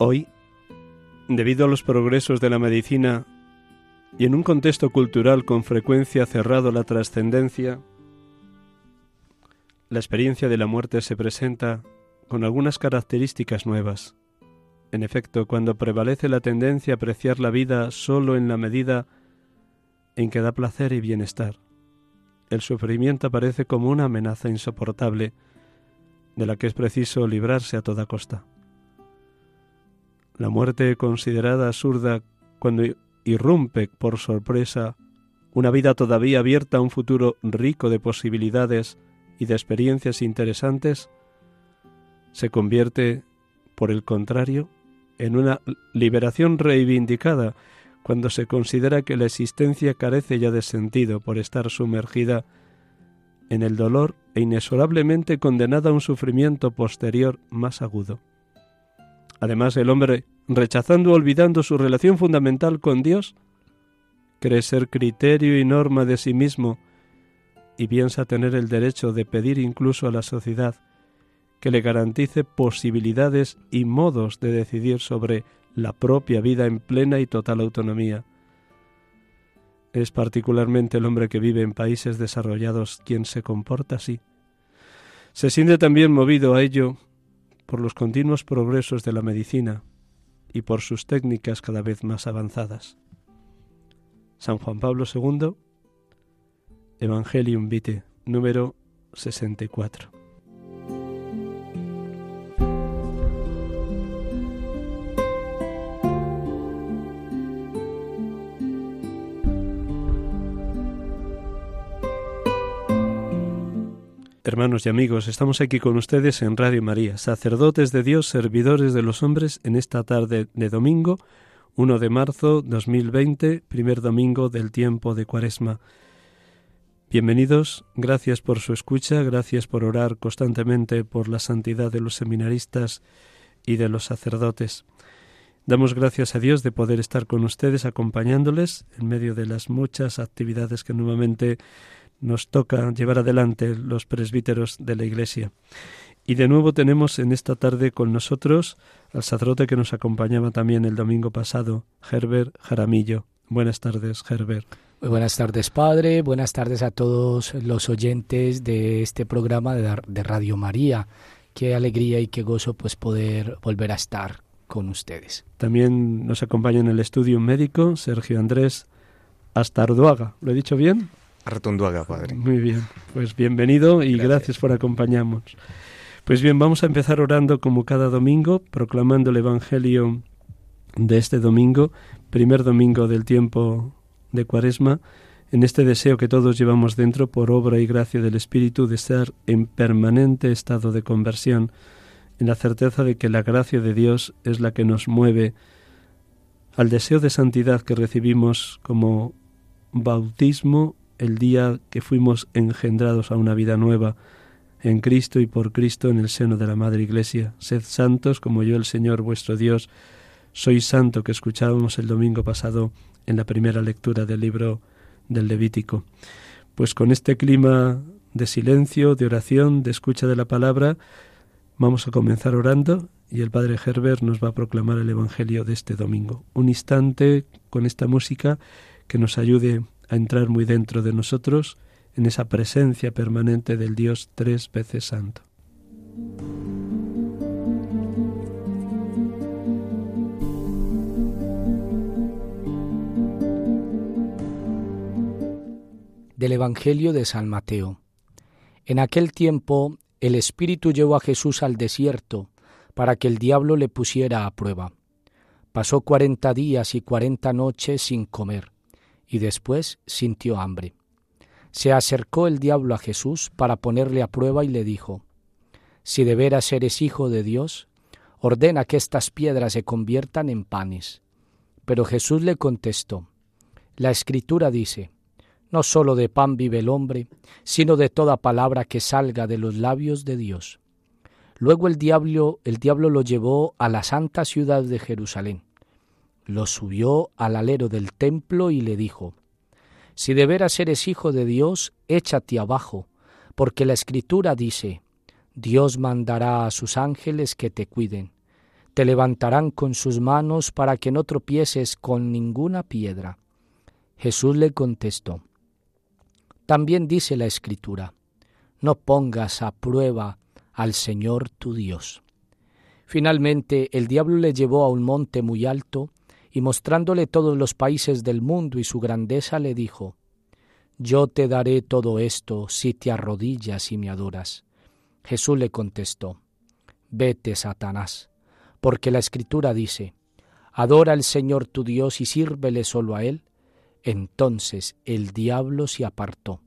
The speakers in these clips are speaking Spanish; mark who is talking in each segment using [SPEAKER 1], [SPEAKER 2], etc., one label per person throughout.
[SPEAKER 1] Hoy, debido a los progresos de la medicina y en un contexto cultural con frecuencia cerrado a la trascendencia, la experiencia de la muerte se presenta con algunas características nuevas. En efecto, cuando prevalece la tendencia a apreciar la vida sólo en la medida en que da placer y bienestar, el sufrimiento aparece como una amenaza insoportable de la que es preciso librarse a toda costa. La muerte considerada absurda cuando irrumpe por sorpresa una vida todavía abierta a un futuro rico de posibilidades y de experiencias interesantes, se convierte, por el contrario, en una liberación reivindicada cuando se considera que la existencia carece ya de sentido por estar sumergida en el dolor e inexorablemente condenada a un sufrimiento posterior más agudo. Además, el hombre, rechazando o olvidando su relación fundamental con Dios, cree ser criterio y norma de sí mismo y piensa tener el derecho de pedir incluso a la sociedad que le garantice posibilidades y modos de decidir sobre la propia vida en plena y total autonomía. Es particularmente el hombre que vive en países desarrollados quien se comporta así. Se siente también movido a ello por los continuos progresos de la medicina y por sus técnicas cada vez más avanzadas. San Juan Pablo II, Evangelium Vitae, número 64. Hermanos y amigos, estamos aquí con ustedes en Radio María, sacerdotes de Dios, servidores de los hombres, en esta tarde de domingo, 1 de marzo 2020, primer domingo del tiempo de Cuaresma. Bienvenidos, gracias por su escucha, gracias por orar constantemente por la santidad de los seminaristas y de los sacerdotes. Damos gracias a Dios de poder estar con ustedes acompañándoles en medio de las muchas actividades que nuevamente nos toca llevar adelante los presbíteros de la Iglesia. Y de nuevo tenemos en esta tarde con nosotros al sacerdote que nos acompañaba también el domingo pasado, Herbert Jaramillo. Buenas tardes, Herbert.
[SPEAKER 2] Muy buenas tardes, Padre. Buenas tardes a todos los oyentes de este programa de Radio María. Qué alegría y qué gozo pues poder volver a estar con ustedes.
[SPEAKER 1] También nos acompaña en el estudio un médico, Sergio Andrés Astarduaga. ¿Lo he dicho bien?
[SPEAKER 3] Artunduaga, padre.
[SPEAKER 1] Muy bien, pues bienvenido y gracias. gracias. por acompañarnos. Pues bien, vamos a empezar orando como cada domingo, proclamando el Evangelio de este domingo, primer domingo del tiempo de Cuaresma, en este deseo que todos llevamos dentro por obra y gracia del Espíritu de estar en permanente estado de conversión, en la certeza de que la gracia de Dios es la que nos mueve al deseo de santidad que recibimos como bautismo el día que fuimos engendrados a una vida nueva en Cristo y por Cristo en el seno de la Madre Iglesia. Sed santos como yo el Señor vuestro Dios soy santo que escuchábamos el domingo pasado en la primera lectura del libro del Levítico. Pues con este clima de silencio, de oración, de escucha de la palabra, Vamos a comenzar orando y el Padre Herbert nos va a proclamar el Evangelio de este domingo. Un instante con esta música que nos ayude a entrar muy dentro de nosotros en esa presencia permanente del Dios tres veces santo.
[SPEAKER 2] Del Evangelio de San Mateo. En aquel tiempo el Espíritu llevó a Jesús al desierto para que el diablo le pusiera a prueba. Pasó cuarenta días y cuarenta noches sin comer, y después sintió hambre. Se acercó el diablo a Jesús para ponerle a prueba y le dijo, Si de veras eres hijo de Dios, ordena que estas piedras se conviertan en panes. Pero Jesús le contestó, La escritura dice, no sólo de pan vive el hombre, sino de toda palabra que salga de los labios de Dios. Luego el diablo, el diablo lo llevó a la santa ciudad de Jerusalén. Lo subió al alero del templo y le dijo, Si de veras eres hijo de Dios, échate abajo, porque la escritura dice, Dios mandará a sus ángeles que te cuiden, te levantarán con sus manos para que no tropieces con ninguna piedra. Jesús le contestó, también dice la Escritura, no pongas a prueba al Señor tu Dios. Finalmente el diablo le llevó a un monte muy alto y mostrándole todos los países del mundo y su grandeza le dijo, Yo te daré todo esto si te arrodillas y me adoras. Jesús le contestó, Vete, Satanás, porque la Escritura dice, Adora al Señor tu Dios y sírvele solo a Él, entonces el diablo se apartó,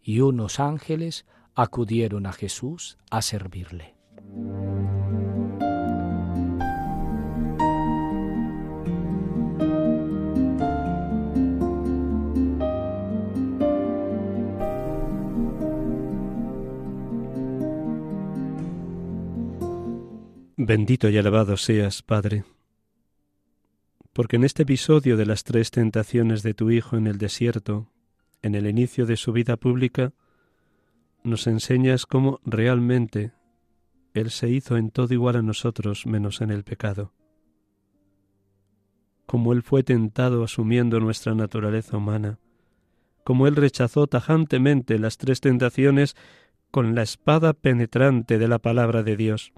[SPEAKER 2] y unos ángeles acudieron a Jesús a servirle.
[SPEAKER 1] Bendito y alabado seas, Padre porque en este episodio de las tres tentaciones de tu Hijo en el desierto, en el inicio de su vida pública, nos enseñas cómo realmente Él se hizo en todo igual a nosotros menos en el pecado, cómo Él fue tentado asumiendo nuestra naturaleza humana, cómo Él rechazó tajantemente las tres tentaciones con la espada penetrante de la palabra de Dios.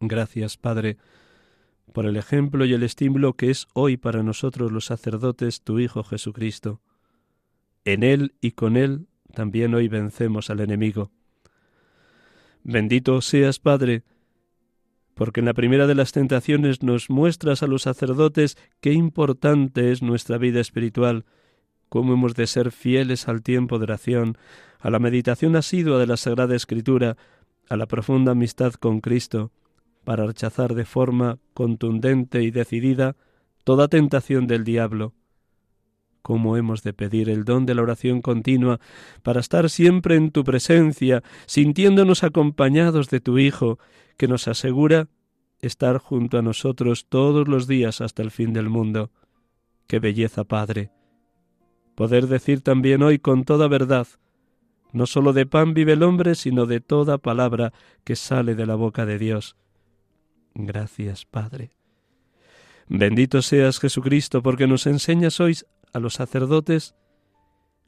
[SPEAKER 1] Gracias, Padre, por el ejemplo y el estímulo que es hoy para nosotros los sacerdotes tu Hijo Jesucristo. En Él y con Él también hoy vencemos al enemigo. Bendito seas, Padre, porque en la primera de las tentaciones nos muestras a los sacerdotes qué importante es nuestra vida espiritual, cómo hemos de ser fieles al tiempo de oración, a la meditación asidua de la Sagrada Escritura, a la profunda amistad con Cristo, para rechazar de forma contundente y decidida toda tentación del diablo. ¿Cómo hemos de pedir el don de la oración continua para estar siempre en tu presencia, sintiéndonos acompañados de tu Hijo, que nos asegura estar junto a nosotros todos los días hasta el fin del mundo? ¡Qué belleza, Padre! Poder decir también hoy con toda verdad, no sólo de pan vive el hombre, sino de toda palabra que sale de la boca de Dios. Gracias, Padre. Bendito seas Jesucristo, porque nos enseñas hoy a los sacerdotes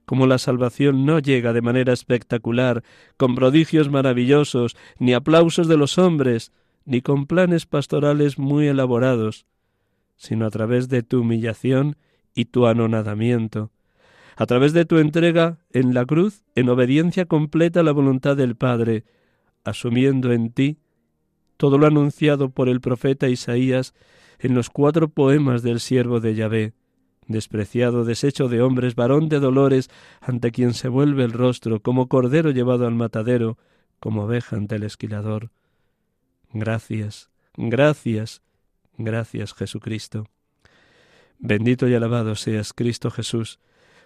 [SPEAKER 1] como la salvación no llega de manera espectacular, con prodigios maravillosos, ni aplausos de los hombres, ni con planes pastorales muy elaborados, sino a través de tu humillación y tu anonadamiento, a través de tu entrega en la cruz en obediencia completa a la voluntad del Padre, asumiendo en ti todo lo anunciado por el profeta Isaías en los cuatro poemas del siervo de Yahvé, despreciado, deshecho de hombres, varón de dolores, ante quien se vuelve el rostro, como cordero llevado al matadero, como oveja ante el esquilador. Gracias, gracias, gracias Jesucristo. Bendito y alabado seas Cristo Jesús,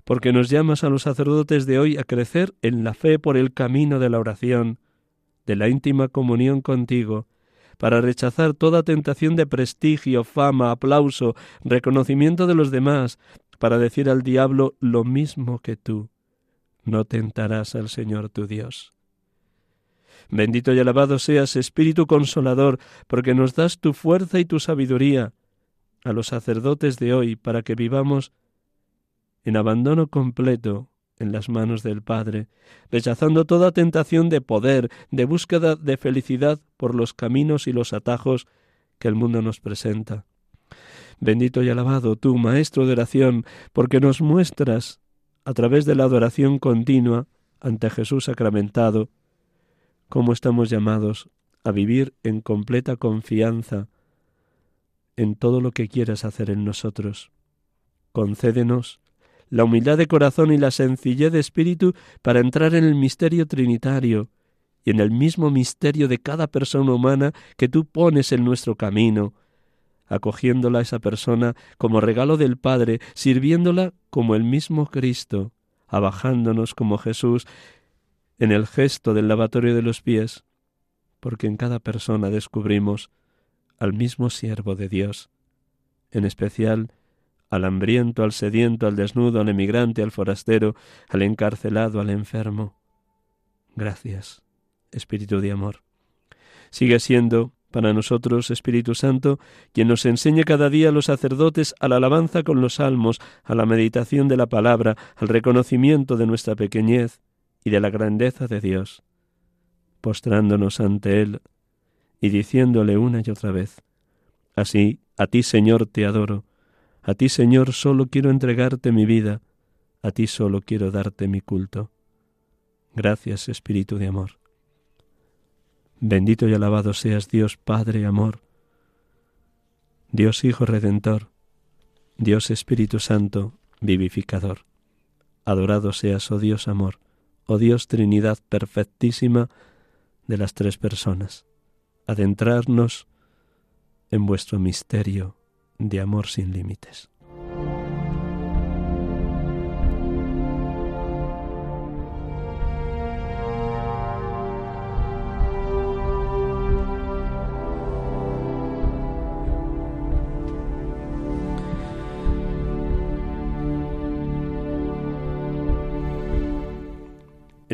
[SPEAKER 1] porque nos llamas a los sacerdotes de hoy a crecer en la fe por el camino de la oración, de la íntima comunión contigo, para rechazar toda tentación de prestigio, fama, aplauso, reconocimiento de los demás, para decir al diablo lo mismo que tú. No tentarás al Señor tu Dios. Bendito y alabado seas, Espíritu Consolador, porque nos das tu fuerza y tu sabiduría a los sacerdotes de hoy para que vivamos en abandono completo en las manos del Padre, rechazando toda tentación de poder, de búsqueda de felicidad por los caminos y los atajos que el mundo nos presenta. Bendito y alabado tú, Maestro de oración, porque nos muestras, a través de la adoración continua ante Jesús sacramentado, cómo estamos llamados a vivir en completa confianza en todo lo que quieras hacer en nosotros. Concédenos la humildad de corazón y la sencillez de espíritu para entrar en el misterio trinitario y en el mismo misterio de cada persona humana que tú pones en nuestro camino, acogiéndola a esa persona como regalo del Padre, sirviéndola como el mismo Cristo, abajándonos como Jesús en el gesto del lavatorio de los pies, porque en cada persona descubrimos al mismo siervo de Dios, en especial al hambriento, al sediento, al desnudo, al emigrante, al forastero, al encarcelado, al enfermo. Gracias, Espíritu de amor. Sigue siendo para nosotros, Espíritu Santo, quien nos enseñe cada día a los sacerdotes a la alabanza con los salmos, a la meditación de la palabra, al reconocimiento de nuestra pequeñez y de la grandeza de Dios, postrándonos ante Él y diciéndole una y otra vez, Así, a ti, Señor, te adoro, a ti, Señor, solo quiero entregarte mi vida, a ti solo quiero darte mi culto. Gracias, Espíritu de amor. Bendito y alabado seas Dios Padre amor, Dios Hijo Redentor, Dios Espíritu Santo, vivificador. Adorado seas, oh Dios amor, oh Dios Trinidad perfectísima de las tres personas. Adentrarnos en vuestro misterio de amor sin límites.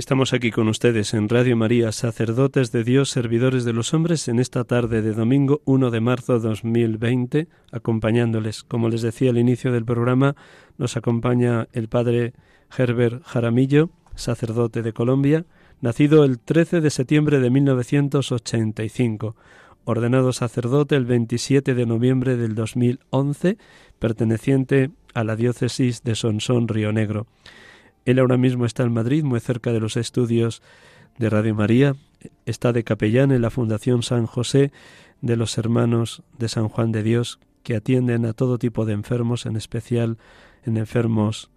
[SPEAKER 1] Estamos aquí con ustedes en Radio María, sacerdotes de Dios, servidores de los hombres, en esta tarde de domingo 1 de marzo 2020, acompañándoles. Como les decía al inicio del programa, nos acompaña el padre Herbert Jaramillo, sacerdote de Colombia, nacido el 13 de septiembre de 1985, ordenado sacerdote el 27 de noviembre del 2011, perteneciente a la diócesis de Sonsón, Río Negro. Él ahora mismo está en Madrid, muy cerca de los estudios de Radio María. Está de capellán en la Fundación San José de los Hermanos de San Juan de Dios, que atienden a todo tipo de enfermos, en especial en enfermos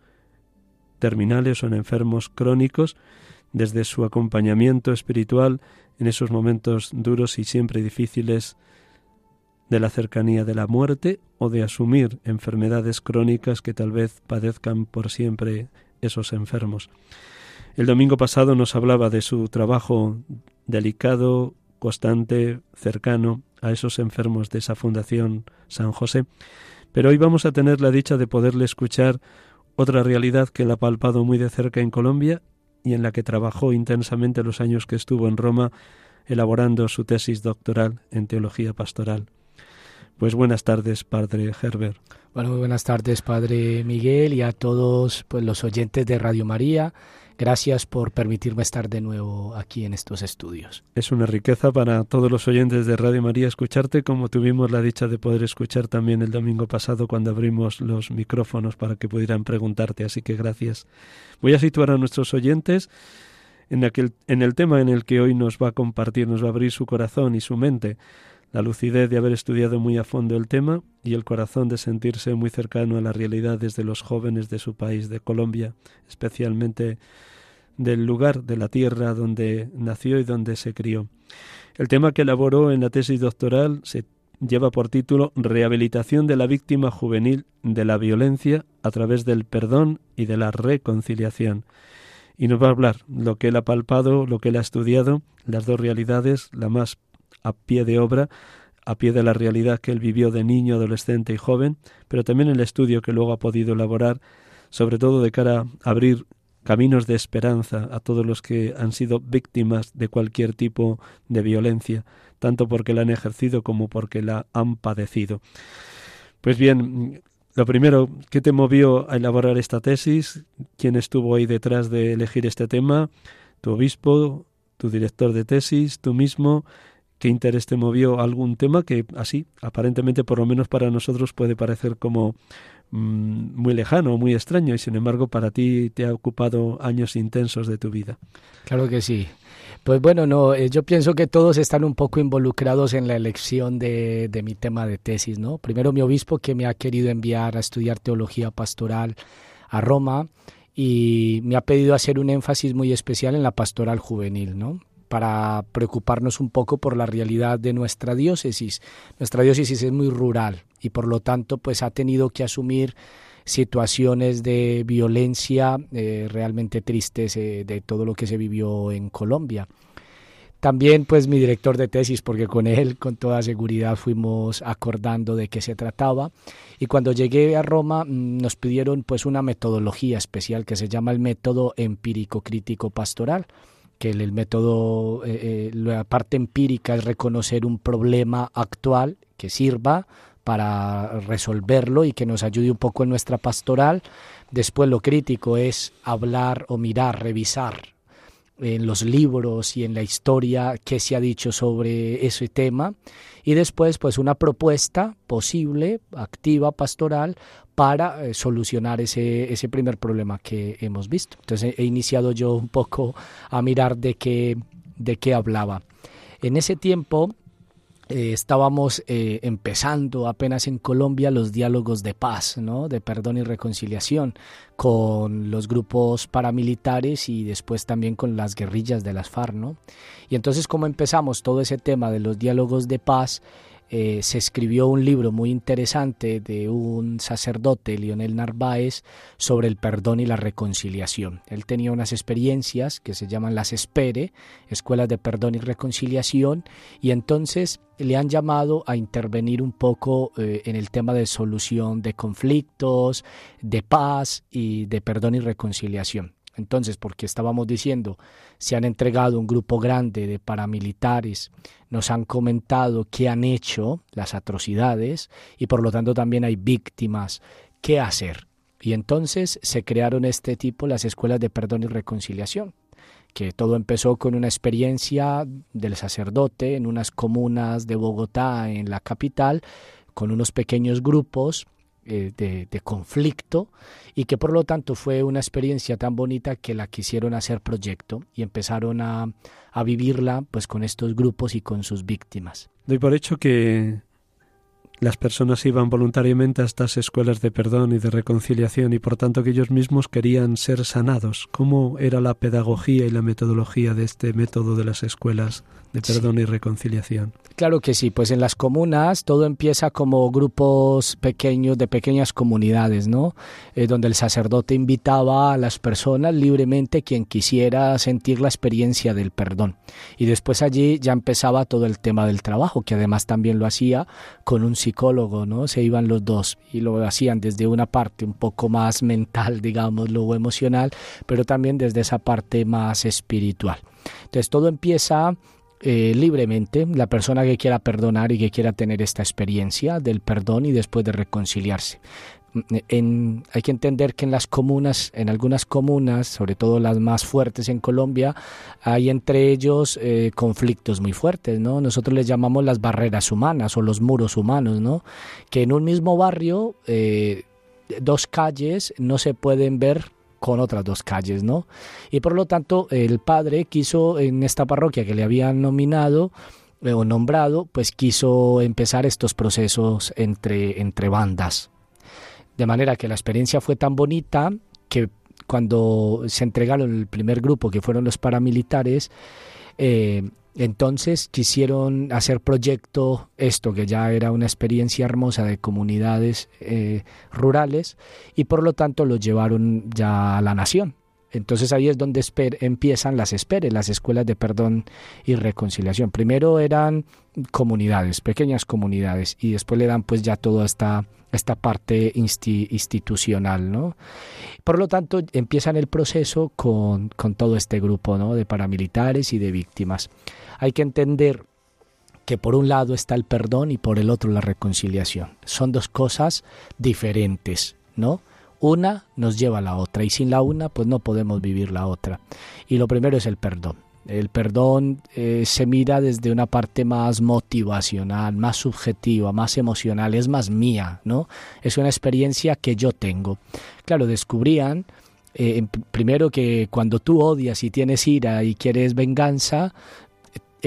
[SPEAKER 1] terminales o en enfermos crónicos, desde su acompañamiento espiritual en esos momentos duros y siempre difíciles de la cercanía de la muerte o de asumir enfermedades crónicas que tal vez padezcan por siempre esos enfermos. El domingo pasado nos hablaba de su trabajo delicado, constante, cercano a esos enfermos de esa Fundación San José, pero hoy vamos a tener la dicha de poderle escuchar otra realidad que él ha palpado muy de cerca en Colombia y en la que trabajó intensamente los años que estuvo en Roma elaborando su tesis doctoral en teología pastoral. Pues buenas tardes, Padre Herbert.
[SPEAKER 2] Bueno, muy buenas tardes, Padre Miguel, y a todos pues, los oyentes de Radio María. Gracias por permitirme estar de nuevo aquí en estos estudios.
[SPEAKER 1] Es una riqueza para todos los oyentes de Radio María escucharte, como tuvimos la dicha de poder escuchar también el domingo pasado cuando abrimos los micrófonos para que pudieran preguntarte. Así que gracias. Voy a situar a nuestros oyentes en, aquel, en el tema en el que hoy nos va a compartir, nos va a abrir su corazón y su mente la lucidez de haber estudiado muy a fondo el tema y el corazón de sentirse muy cercano a las realidades de los jóvenes de su país, de Colombia, especialmente del lugar de la tierra donde nació y donde se crió. El tema que elaboró en la tesis doctoral se lleva por título Rehabilitación de la víctima juvenil de la violencia a través del perdón y de la reconciliación. Y nos va a hablar lo que él ha palpado, lo que él ha estudiado, las dos realidades, la más a pie de obra, a pie de la realidad que él vivió de niño, adolescente y joven, pero también el estudio que luego ha podido elaborar, sobre todo de cara a abrir caminos de esperanza a todos los que han sido víctimas de cualquier tipo de violencia, tanto porque la han ejercido como porque la han padecido. Pues bien, lo primero, ¿qué te movió a elaborar esta tesis? ¿Quién estuvo ahí detrás de elegir este tema? ¿Tu obispo? ¿Tu director de tesis? ¿Tú mismo? ¿Qué interés te movió algún tema que así, aparentemente, por lo menos para nosotros, puede parecer como mm, muy lejano, muy extraño, y sin embargo para ti te ha ocupado años intensos de tu vida?
[SPEAKER 2] Claro que sí. Pues bueno, no, eh, yo pienso que todos están un poco involucrados en la elección de, de, mi tema de tesis, ¿no? Primero mi obispo que me ha querido enviar a estudiar teología pastoral a Roma y me ha pedido hacer un énfasis muy especial en la pastoral juvenil, ¿no? Para preocuparnos un poco por la realidad de nuestra diócesis. Nuestra diócesis es muy rural y por lo tanto pues ha tenido que asumir situaciones de violencia eh, realmente tristes eh, de todo lo que se vivió en Colombia. También pues mi director de tesis, porque con él con toda seguridad fuimos acordando de qué se trataba. Y cuando llegué a Roma mm, nos pidieron pues una metodología especial que se llama el método empírico crítico pastoral que el, método, eh, la parte empírica es reconocer un problema actual que sirva para resolverlo y que nos ayude un poco en nuestra pastoral. Después lo crítico es hablar o mirar, revisar en los libros y en la historia qué se ha dicho sobre ese tema y después pues una propuesta posible, activa, pastoral para eh, solucionar ese, ese primer problema que hemos visto. Entonces he iniciado yo un poco a mirar de qué, de qué hablaba. En ese tiempo eh, estábamos eh, empezando apenas en Colombia los diálogos de paz, ¿no? de perdón y reconciliación con los grupos paramilitares y después también con las guerrillas de las FARC. ¿no? Y entonces como empezamos todo ese tema de los diálogos de paz, eh, se escribió un libro muy interesante de un sacerdote, Lionel Narváez, sobre el perdón y la reconciliación. Él tenía unas experiencias que se llaman las ESPERE, Escuelas de Perdón y Reconciliación, y entonces le han llamado a intervenir un poco eh, en el tema de solución de conflictos, de paz y de perdón y reconciliación. Entonces, porque estábamos diciendo, se han entregado un grupo grande de paramilitares, nos han comentado qué han hecho, las atrocidades, y por lo tanto también hay víctimas. ¿Qué hacer? Y entonces se crearon este tipo las escuelas de perdón y reconciliación, que todo empezó con una experiencia del sacerdote en unas comunas de Bogotá, en la capital, con unos pequeños grupos eh, de, conflicto y que por lo tanto fue una experiencia tan bonita que la quisieron hacer proyecto y empezaron a, a vivirla pues con estos grupos y con sus víctimas.
[SPEAKER 1] Doy por hecho que las personas iban voluntariamente a estas escuelas de perdón y de reconciliación y por tanto que ellos mismos querían ser sanados. ¿Cómo era la pedagogía y la metodología de este método de las escuelas de perdón y reconciliación?
[SPEAKER 2] Claro que sí, pues en las comunas todo empieza como grupos pequeños de pequeñas comunidades, ¿no? Eh, donde el sacerdote invitaba a las personas libremente quien quisiera sentir la experiencia del perdón. Y después allí ya empezaba todo el tema del trabajo, que además también lo hacía con un psicólogo, ¿no? Se iban los dos y lo hacían desde una parte un poco más mental, digamos, luego emocional, pero también desde esa parte más espiritual. Entonces todo empieza eh, libremente la persona que quiera perdonar y que quiera tener esta experiencia del perdón y después de reconciliarse. En, hay que entender que en las comunas, en algunas comunas, sobre todo las más fuertes en Colombia, hay entre ellos eh, conflictos muy fuertes, ¿no? Nosotros les llamamos las barreras humanas o los muros humanos, ¿no? Que en un mismo barrio eh, dos calles no se pueden ver con otras dos calles, ¿no? Y por lo tanto, el padre quiso en esta parroquia que le habían nominado eh, o nombrado, pues quiso empezar estos procesos entre, entre bandas. De manera que la experiencia fue tan bonita que cuando se entregaron el primer grupo, que fueron los paramilitares, eh, entonces quisieron hacer proyecto esto, que ya era una experiencia hermosa de comunidades eh, rurales, y por lo tanto lo llevaron ya a la nación. Entonces ahí es donde empiezan las esperes, las escuelas de perdón y reconciliación. Primero eran comunidades, pequeñas comunidades, y después le dan pues ya toda esta esta parte institucional, ¿no? Por lo tanto, empiezan el proceso con, con todo este grupo ¿no? de paramilitares y de víctimas. Hay que entender que por un lado está el perdón y por el otro la reconciliación. Son dos cosas diferentes, ¿no? Una nos lleva a la otra y sin la una pues no podemos vivir la otra. Y lo primero es el perdón. El perdón eh, se mira desde una parte más motivacional, más subjetiva, más emocional, es más mía, ¿no? Es una experiencia que yo tengo. Claro, descubrían eh, primero que cuando tú odias y tienes ira y quieres venganza,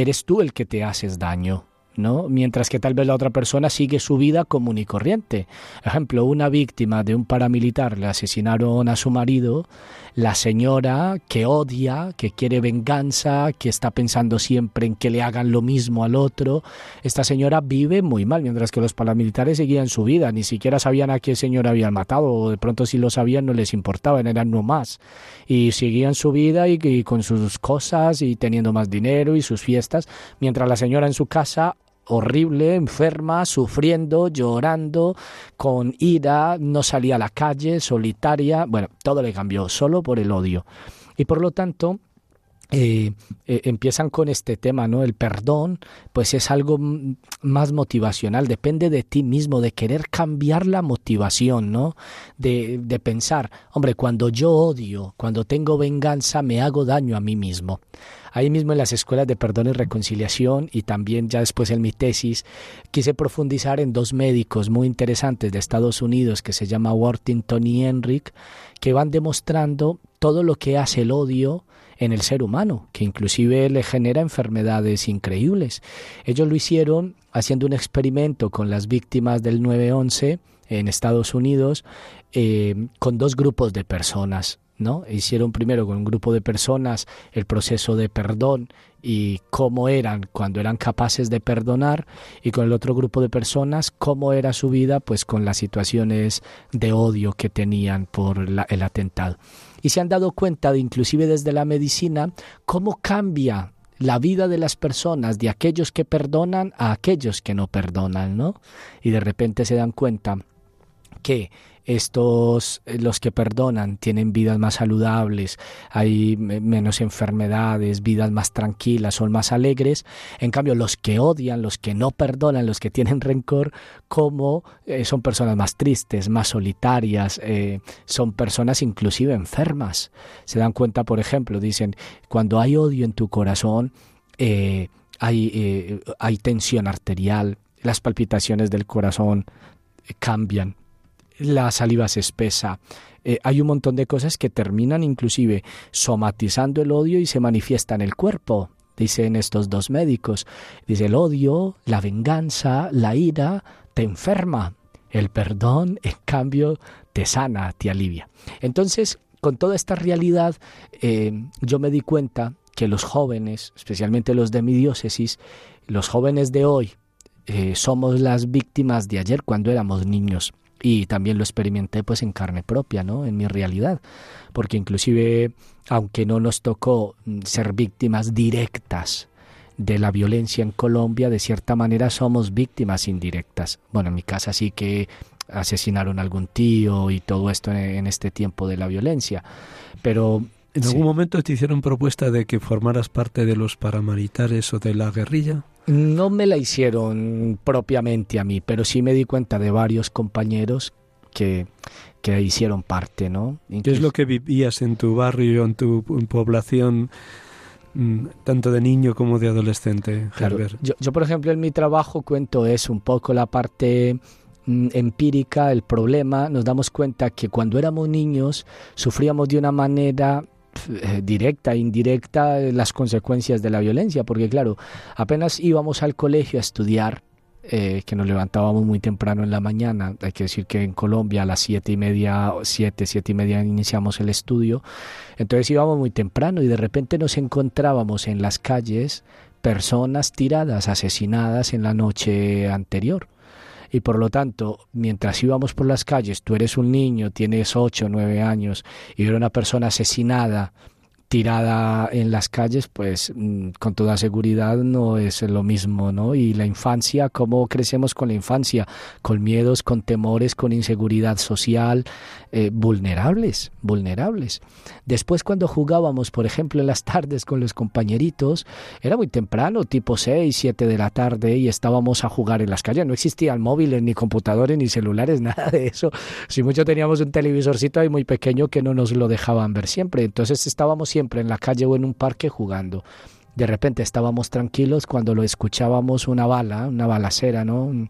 [SPEAKER 2] eres tú el que te haces daño. ¿no? Mientras que tal vez la otra persona sigue su vida común y corriente. Ejemplo, una víctima de un paramilitar le asesinaron a su marido, la señora que odia, que quiere venganza, que está pensando siempre en que le hagan lo mismo al otro, esta señora vive muy mal, mientras que los paramilitares seguían su vida, ni siquiera sabían a qué señora habían matado, o de pronto si lo sabían no les importaba, eran no más, y seguían su vida y con sus cosas y teniendo más dinero y sus fiestas, mientras la señora en su casa horrible, enferma, sufriendo, llorando, con ira, no salía a la calle, solitaria, bueno, todo le cambió solo por el odio. Y por lo tanto, eh, eh, empiezan con este tema, ¿no? El perdón, pues es algo más motivacional, depende de ti mismo, de querer cambiar la motivación, ¿no? De, de pensar, hombre, cuando yo odio, cuando tengo venganza, me hago daño a mí mismo. Ahí mismo en las escuelas de perdón y reconciliación y también ya después en mi tesis quise profundizar en dos médicos muy interesantes de Estados Unidos que se llama Worthington y Enric que van demostrando todo lo que hace el odio en el ser humano, que inclusive le genera enfermedades increíbles. Ellos lo hicieron haciendo un experimento con las víctimas del 9-11 en Estados Unidos eh, con dos grupos de personas. ¿no? Hicieron primero con un grupo de personas el proceso de perdón y cómo eran cuando eran capaces de perdonar y con el otro grupo de personas cómo era su vida pues con las situaciones de odio que tenían por el atentado. Y se han dado cuenta, de, inclusive desde la medicina, cómo cambia la vida de las personas, de aquellos que perdonan a aquellos que no perdonan, ¿no? Y de repente se dan cuenta que estos, eh, los que perdonan, tienen vidas más saludables, hay menos enfermedades, vidas más tranquilas, son más alegres. En cambio, los que odian, los que no perdonan, los que tienen rencor, como eh, son personas más tristes, más solitarias, eh, son personas inclusive enfermas. Se dan cuenta, por ejemplo, dicen, cuando hay odio en tu corazón, hay, hay tensión arterial, las palpitaciones del corazón cambian la saliva se espesa. Eh, hay un montón de cosas que terminan inclusive somatizando el odio y se manifiesta en el cuerpo, dicen estos dos médicos. Dice, el odio, la venganza, la ira, te enferma. El perdón, en cambio, te sana, te alivia. Entonces, con toda esta realidad, eh, yo me di cuenta que los jóvenes, especialmente los de mi diócesis, los jóvenes de hoy, eh, somos las víctimas de ayer cuando éramos niños y también lo experimenté pues en carne propia, ¿no? En mi realidad, porque inclusive aunque no nos tocó mm, ser víctimas directas de la violencia en Colombia, de cierta manera somos víctimas indirectas. Bueno, en mi casa sí que asesinaron a algún tío y todo esto en este tiempo de la violencia, pero
[SPEAKER 1] ¿En algún momento te hicieron propuesta de que formaras parte de los paramilitares o de la guerrilla?
[SPEAKER 2] No me la hicieron propiamente a mí, pero sí me di cuenta de varios compañeros que, que hicieron parte, ¿no?
[SPEAKER 1] ¿Qué es lo que vivías en tu barrio, en tu población? Mm, tanto de niño como de adolescente.
[SPEAKER 2] Claro, yo, yo, por ejemplo, en mi trabajo cuento es un poco la parte mm, empírica, el problema. Nos damos cuenta que cuando éramos niños sufríamos de una manera directa e indirecta eh, las consecuencias de la violencia, porque claro, apenas íbamos al colegio a estudiar, eh, que nos levantábamos muy temprano en la mañana, hay que decir que en Colombia a las siete y media, siete, siete y media iniciamos el estudio, entonces íbamos muy temprano y de repente nos encontrábamos en las calles personas tiradas, asesinadas en la noche anterior y por lo tanto, mientras íbamos por las calles, tú eres un niño, tienes ocho, nueve años y era una persona asesinada tirada en las calles, pues mm, con toda seguridad no es lo mismo, ¿no? Y la infancia, ¿cómo crecemos con la infancia? Con miedos, con temores, con inseguridad social, eh, vulnerables, vulnerables. Después cuando jugábamos, por ejemplo, en las tardes con los compañeritos, era muy temprano, tipo 6, 7 de la tarde, y estábamos a jugar en las calles. No existían móviles, ni computadores, ni celulares, nada de eso. Si mucho teníamos un televisorcito ahí muy pequeño que no nos lo dejaban ver siempre. Entonces estábamos siempre en la calle o en un parque jugando. De repente estábamos tranquilos cuando lo escuchábamos una bala, una balacera, ¿no? Un,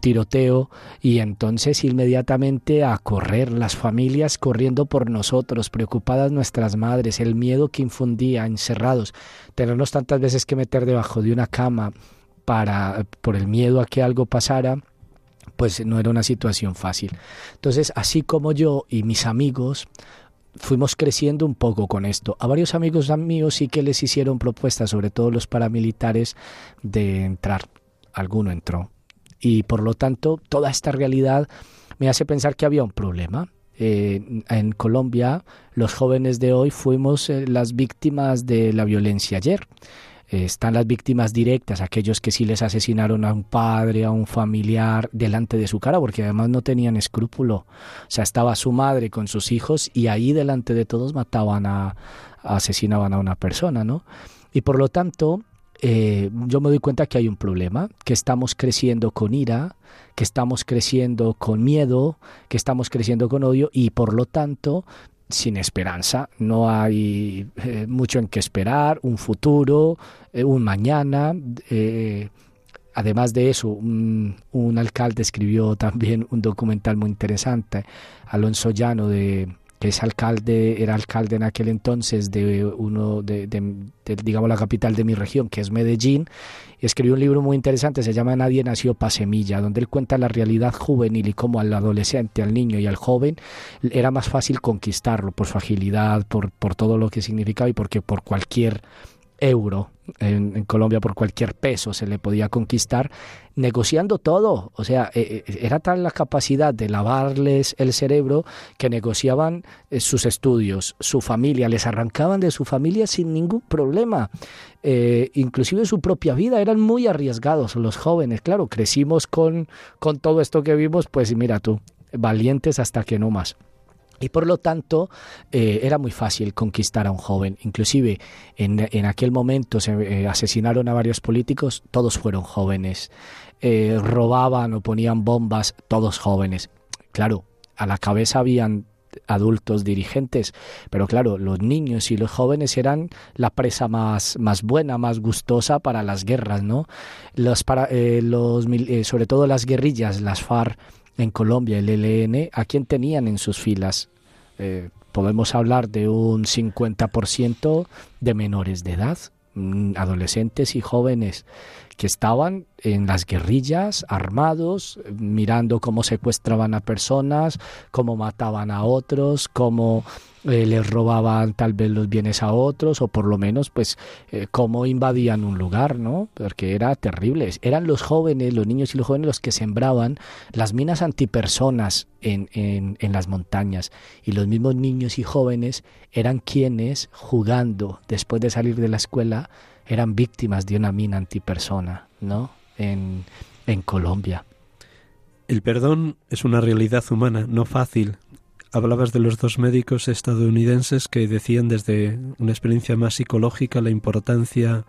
[SPEAKER 2] tiroteo y entonces inmediatamente a correr, las familias corriendo por nosotros, preocupadas nuestras madres, el miedo que infundía, encerrados, tenernos tantas veces que meter debajo de una cama para por el miedo a que algo pasara pues no era una situación fácil. Entonces, así como yo y mis amigos fuimos creciendo un poco con esto. A varios amigos míos sí que les hicieron propuestas, sobre todo los paramilitares, de entrar. Alguno entró. Y por lo tanto, toda esta realidad me hace pensar que había un problema. Eh, en Colombia, los jóvenes de hoy fuimos eh, las víctimas de la violencia ayer. Están las víctimas directas, aquellos que sí les asesinaron a un padre, a un familiar, delante de su cara, porque además no tenían escrúpulo. O sea, estaba su madre con sus hijos y ahí delante de todos mataban a, asesinaban a una persona, ¿no? Y por lo tanto, eh, yo me doy cuenta que hay un problema, que estamos creciendo con ira, que estamos creciendo con miedo, que estamos creciendo con odio y por lo tanto sin esperanza, no hay eh, mucho en qué esperar, un futuro, eh, un mañana. Eh, además de eso, un, un, alcalde escribió también un documental muy interesante, Alonso Llano, de, que es alcalde, era alcalde en aquel entonces de uno de, digamos la capital de mi región, que es Medellín, escribió un libro muy interesante, se llama Nadie nació pa semilla, donde él cuenta la realidad juvenil y cómo al adolescente, al niño y al joven era más fácil conquistarlo por su agilidad, por, por todo lo que significaba y porque por cualquier euro en, Colombia por cualquier peso se le podía conquistar negociando todo. O sea, eh, eh, era tal la capacidad de lavarles el cerebro que negociaban eh, sus estudios, su familia, les arrancaban de su familia sin ningún problema. inclusive su propia vida, eran muy arriesgados los jóvenes. Claro, crecimos con, con todo esto que vimos, pues mira tú, valientes hasta que no más. Y por lo tanto eh, era muy fácil conquistar a un joven. Inclusive en, en aquel momento se eh, asesinaron a varios políticos, todos fueron jóvenes. Eh, robaban o ponían bombas, todos jóvenes. Claro, a la cabeza habían adultos dirigentes, pero claro, los niños y los jóvenes eran la presa más, más buena, más gustosa para las guerras, ¿no? Los para, los, sobre todo las guerrillas, las FARC, en Colombia, el ELN, ¿a quién tenían en sus filas? Eh, podemos hablar de un 50% de menores de edad, mm, adolescentes y jóvenes que estaban en las guerrillas, armados, mirando cómo secuestraban a personas, cómo mataban a otros, cómo eh, les robaban tal vez los bienes a otros o por lo menos pues eh, cómo invadían un lugar, ¿no? Porque era terrible. Eran los jóvenes, los niños y los jóvenes los que sembraban las minas antipersonas en, en, en las montañas y los mismos niños y jóvenes eran quienes jugando después de salir de la escuela eran víctimas de una mina antipersona, ¿no? En, en Colombia.
[SPEAKER 1] El perdón es una realidad humana, no fácil, hablabas de los dos médicos estadounidenses que decían desde una experiencia más psicológica la importancia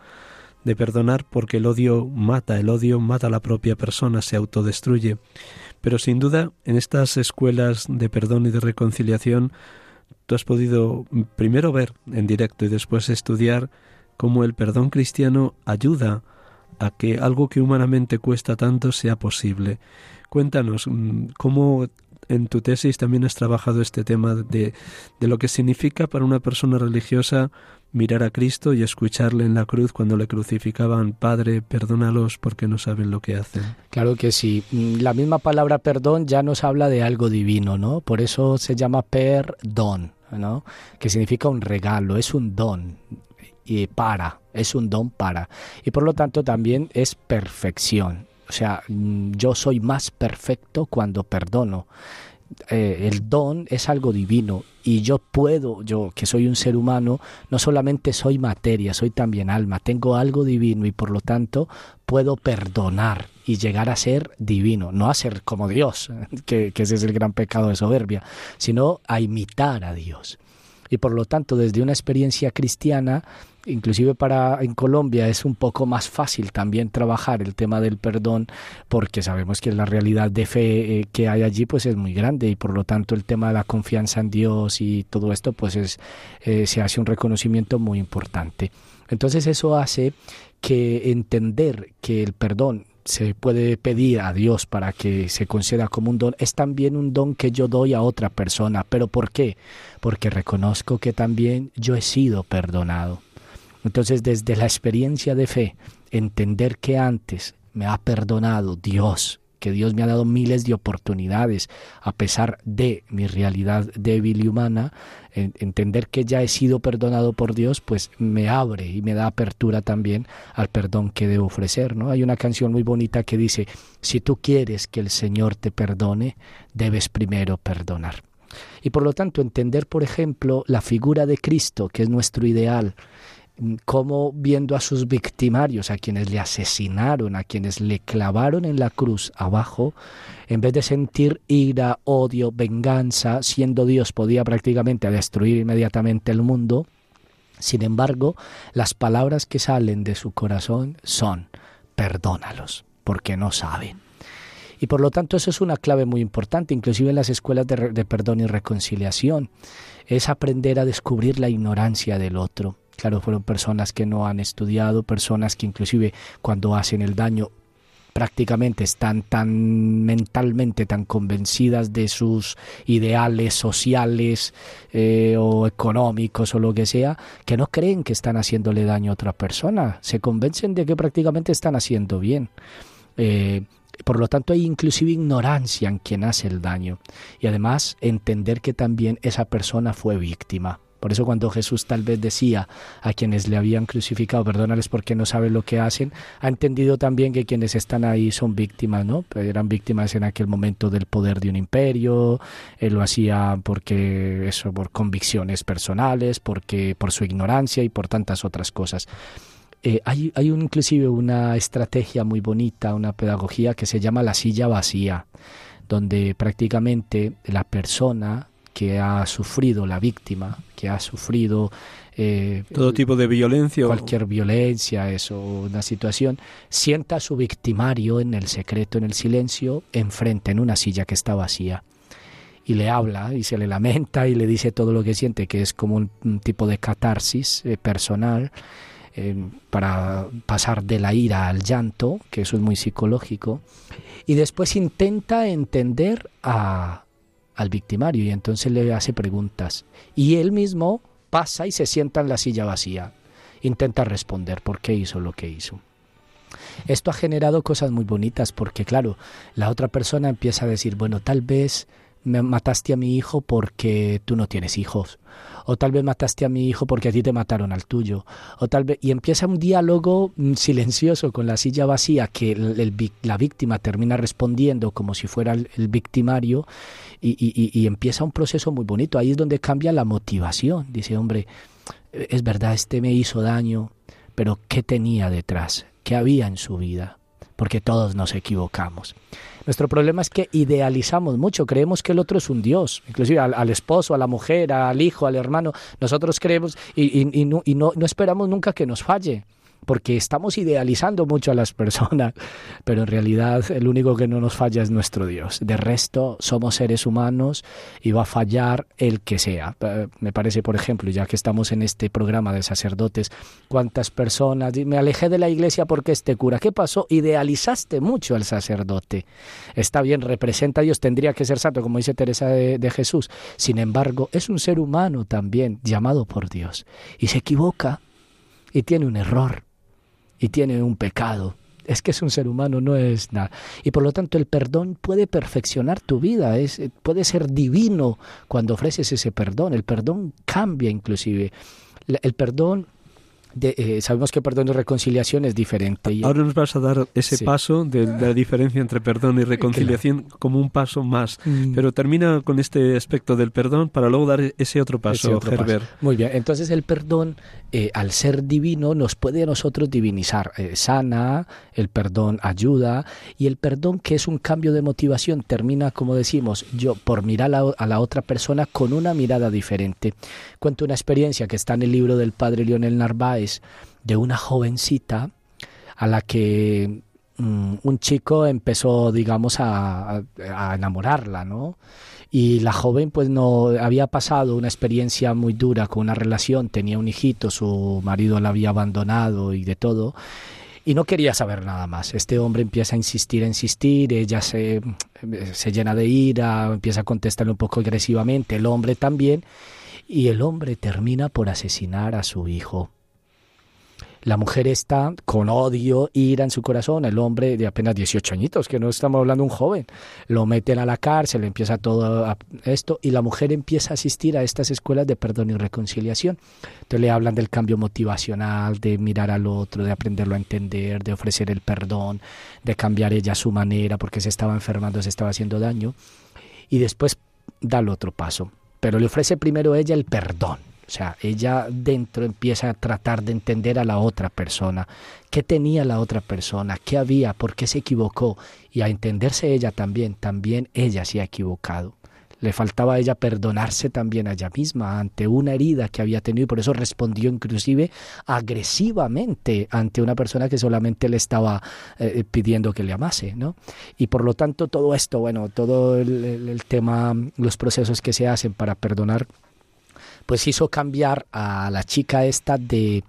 [SPEAKER 1] de perdonar porque el odio mata, el odio mata a la propia persona, se autodestruye. Pero sin duda, en estas escuelas de perdón y de reconciliación, tú has podido primero ver en directo y después estudiar cómo el perdón cristiano ayuda a que algo que humanamente cuesta tanto sea posible. Cuéntanos mm, cómo en tu tesis también has trabajado este tema de, de lo que significa para una persona religiosa mirar a Cristo y escucharle en la cruz cuando le crucificaban, Padre, perdónalos porque no saben lo que hacen.
[SPEAKER 2] Claro que sí. La misma palabra perdón ya nos habla de algo divino, ¿no? Por eso se llama perdón, ¿no? Que significa un regalo, es un don y para, es un don para. Y por lo tanto también es perfección. O sea, mm, yo soy más perfecto cuando perdono. eh, el don es algo divino y yo puedo, yo que soy un ser humano, no solamente soy materia, soy también alma, tengo algo divino y por lo tanto puedo perdonar y llegar a ser divino, no a ser como Dios, que, que ese es el gran pecado de soberbia, sino a imitar a Dios. Y por lo tanto, desde una experiencia cristiana, inclusive para en Colombia es un poco más fácil también trabajar el tema del perdón porque sabemos que la realidad de fe eh, que hay allí pues es muy grande y por lo tanto el tema de la confianza en Dios y todo esto pues es eh, se hace un reconocimiento muy importante. Entonces eso hace que entender que el perdón se puede pedir a Dios para que se conceda como un don, es también un don que yo doy a otra persona. ¿Pero por qué? Porque reconozco que también yo he sido perdonado. Entonces, desde la experiencia de fe, entender que antes me ha perdonado Dios, que Dios me ha dado miles de oportunidades a pesar de mi realidad débil y humana, entender que ya he sido perdonado por Dios, pues me abre y me da apertura también al perdón que debo ofrecer, ¿no? Hay una canción muy bonita que dice, si tú quieres que el Señor te perdone, debes primero perdonar. Y por lo tanto, entender, por ejemplo, la figura de Cristo, que es nuestro ideal, cómo viendo a sus victimarios, a quienes le asesinaron, a quienes le clavaron en la cruz abajo, en vez de sentir ira, odio, venganza, siendo Dios podía prácticamente destruir inmediatamente el mundo, sin embargo, las palabras que salen de su corazón son, perdónalos, porque no saben. Y por lo tanto eso es una clave muy importante, inclusive en las escuelas de, de perdón y reconciliación, es aprender a descubrir la ignorancia del otro Claro, fueron personas que no han estudiado, personas que inclusive cuando hacen el daño prácticamente están tan mentalmente tan convencidas de sus ideales sociales eh, o económicos o lo que sea, que no creen que están haciéndole daño a otra persona, se convencen de que prácticamente están haciendo bien. Eh, por lo tanto, hay inclusive ignorancia en quien hace el daño y además entender que también esa persona fue víctima. Por eso cuando Jesús tal vez decía a quienes le habían crucificado, perdónales porque no saben lo que hacen, ha entendido también que quienes están ahí son víctimas, ¿no? Eran víctimas en aquel momento del poder de un imperio, él lo hacía porque eso, por convicciones personales, porque por su ignorancia y por tantas otras cosas. Eh, hay, hay inclusive una estrategia muy bonita, una pedagogía que se llama la silla vacía, donde prácticamente la persona que ha sufrido la víctima, que ha sufrido
[SPEAKER 1] eh, todo tipo de violencia,
[SPEAKER 2] cualquier violencia, eso, una situación, sienta a su victimario en el secreto, en el silencio, enfrente, en una silla que está vacía. Y le habla y se le lamenta y le dice todo lo que siente, que es como un, tipo de catarsis eh, personal eh, para pasar de la ira al llanto, que eso es muy psicológico. Y después intenta entender a, al victimario y entonces le hace preguntas. Y él mismo pasa y se sienta en la silla vacía. Intenta responder por qué hizo lo que hizo. Esto ha generado cosas muy bonitas porque, claro, la otra persona empieza a decir, bueno, tal vez me mataste a mi hijo porque tú no tienes hijos o tal vez mataste a mi hijo porque a ti te mataron al tuyo, o tal vez y empieza un diálogo mm, silencioso con la silla vacía que la víctima termina respondiendo como si fuera el, victimario y, y, empieza un proceso muy bonito. Ahí es donde cambia la motivación. Dice, hombre, es verdad, este me hizo daño, pero ¿qué tenía detrás? ¿Qué había en su vida? Porque todos nos equivocamos. Nuestro problema es que idealizamos mucho, creemos que el otro es un Dios, inclusive al, esposo, a la mujer, al hijo, al hermano. Nosotros creemos y, no, esperamos nunca que nos falle porque estamos idealizando mucho a las personas, pero en realidad el único que no nos falla es nuestro Dios. De resto, somos seres humanos y va a fallar el que sea. Eh, me parece, por ejemplo, ya que estamos en este programa de sacerdotes, cuántas personas, me alejé de la iglesia porque este cura, ¿qué pasó? Idealizaste mucho al sacerdote. Está bien, representa a Dios, tendría que ser santo, como dice Teresa de, de Jesús. Sin embargo, es un ser humano también, llamado por Dios, y se equivoca y tiene un error y tiene un pecado. Es que es un ser humano, no es nada. Y por lo tanto el perdón puede perfeccionar tu vida, es, puede ser divino cuando ofreces ese perdón. El perdón cambia inclusive. El perdón eh, sabemos que perdón y reconciliación es diferente. Y,
[SPEAKER 1] Ahora nos vas a dar ese paso de, la diferencia entre perdón y reconciliación como un paso más. Mm. Pero termina con este aspecto del perdón para luego dar ese otro paso, Herbert.
[SPEAKER 2] Muy bien, entonces el perdón, eh, al ser divino, nos puede a nosotros divinizar. Eh, sana, el perdón ayuda, y el perdón, que es un cambio de motivación, termina, como decimos, yo por mirar a la otra persona con una mirada diferente. Cuento una experiencia que está en el libro del padre Lionel Narváez de una jovencita a la que mm, un chico empezó, digamos, a, enamorarla, ¿no? Y la joven pues no había pasado una experiencia muy dura con una relación, tenía un hijito, su marido la había abandonado y de todo, y no quería saber nada más. Este hombre empieza a insistir, a insistir, ella se, se llena de ira, empieza a contestarle un poco agresivamente, el hombre también, y el hombre termina por asesinar a su hijo. La mujer está con odio, ira en su corazón. El hombre de apenas 18 añitos, que no estamos hablando de un joven, lo meten a la cárcel, empieza todo esto y la mujer empieza a asistir a estas escuelas de perdón y reconciliación. Entonces le hablan del cambio motivacional, de mirar al otro, de aprenderlo a entender, de ofrecer el perdón, de cambiar ella su manera porque se estaba enfermando, se estaba haciendo daño. Y después da el otro paso. Pero le ofrece primero ella el perdón o sea, ella dentro empieza a tratar de entender a la otra persona, qué tenía la otra persona, qué había, por qué se equivocó, y a entenderse ella también, también ella se ha equivocado. Le faltaba a ella perdonarse también a ella misma ante una herida que había tenido y por eso respondió inclusive agresivamente ante una persona que solamente le estaba eh, pidiendo que le amase, ¿no? Y por lo tanto todo esto, bueno, todo el tema, los procesos que se hacen para perdonar pues hizo cambiar a la chica esta de,